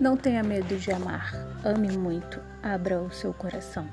Não tenha medo de amar. Ame muito. Abra o seu coração.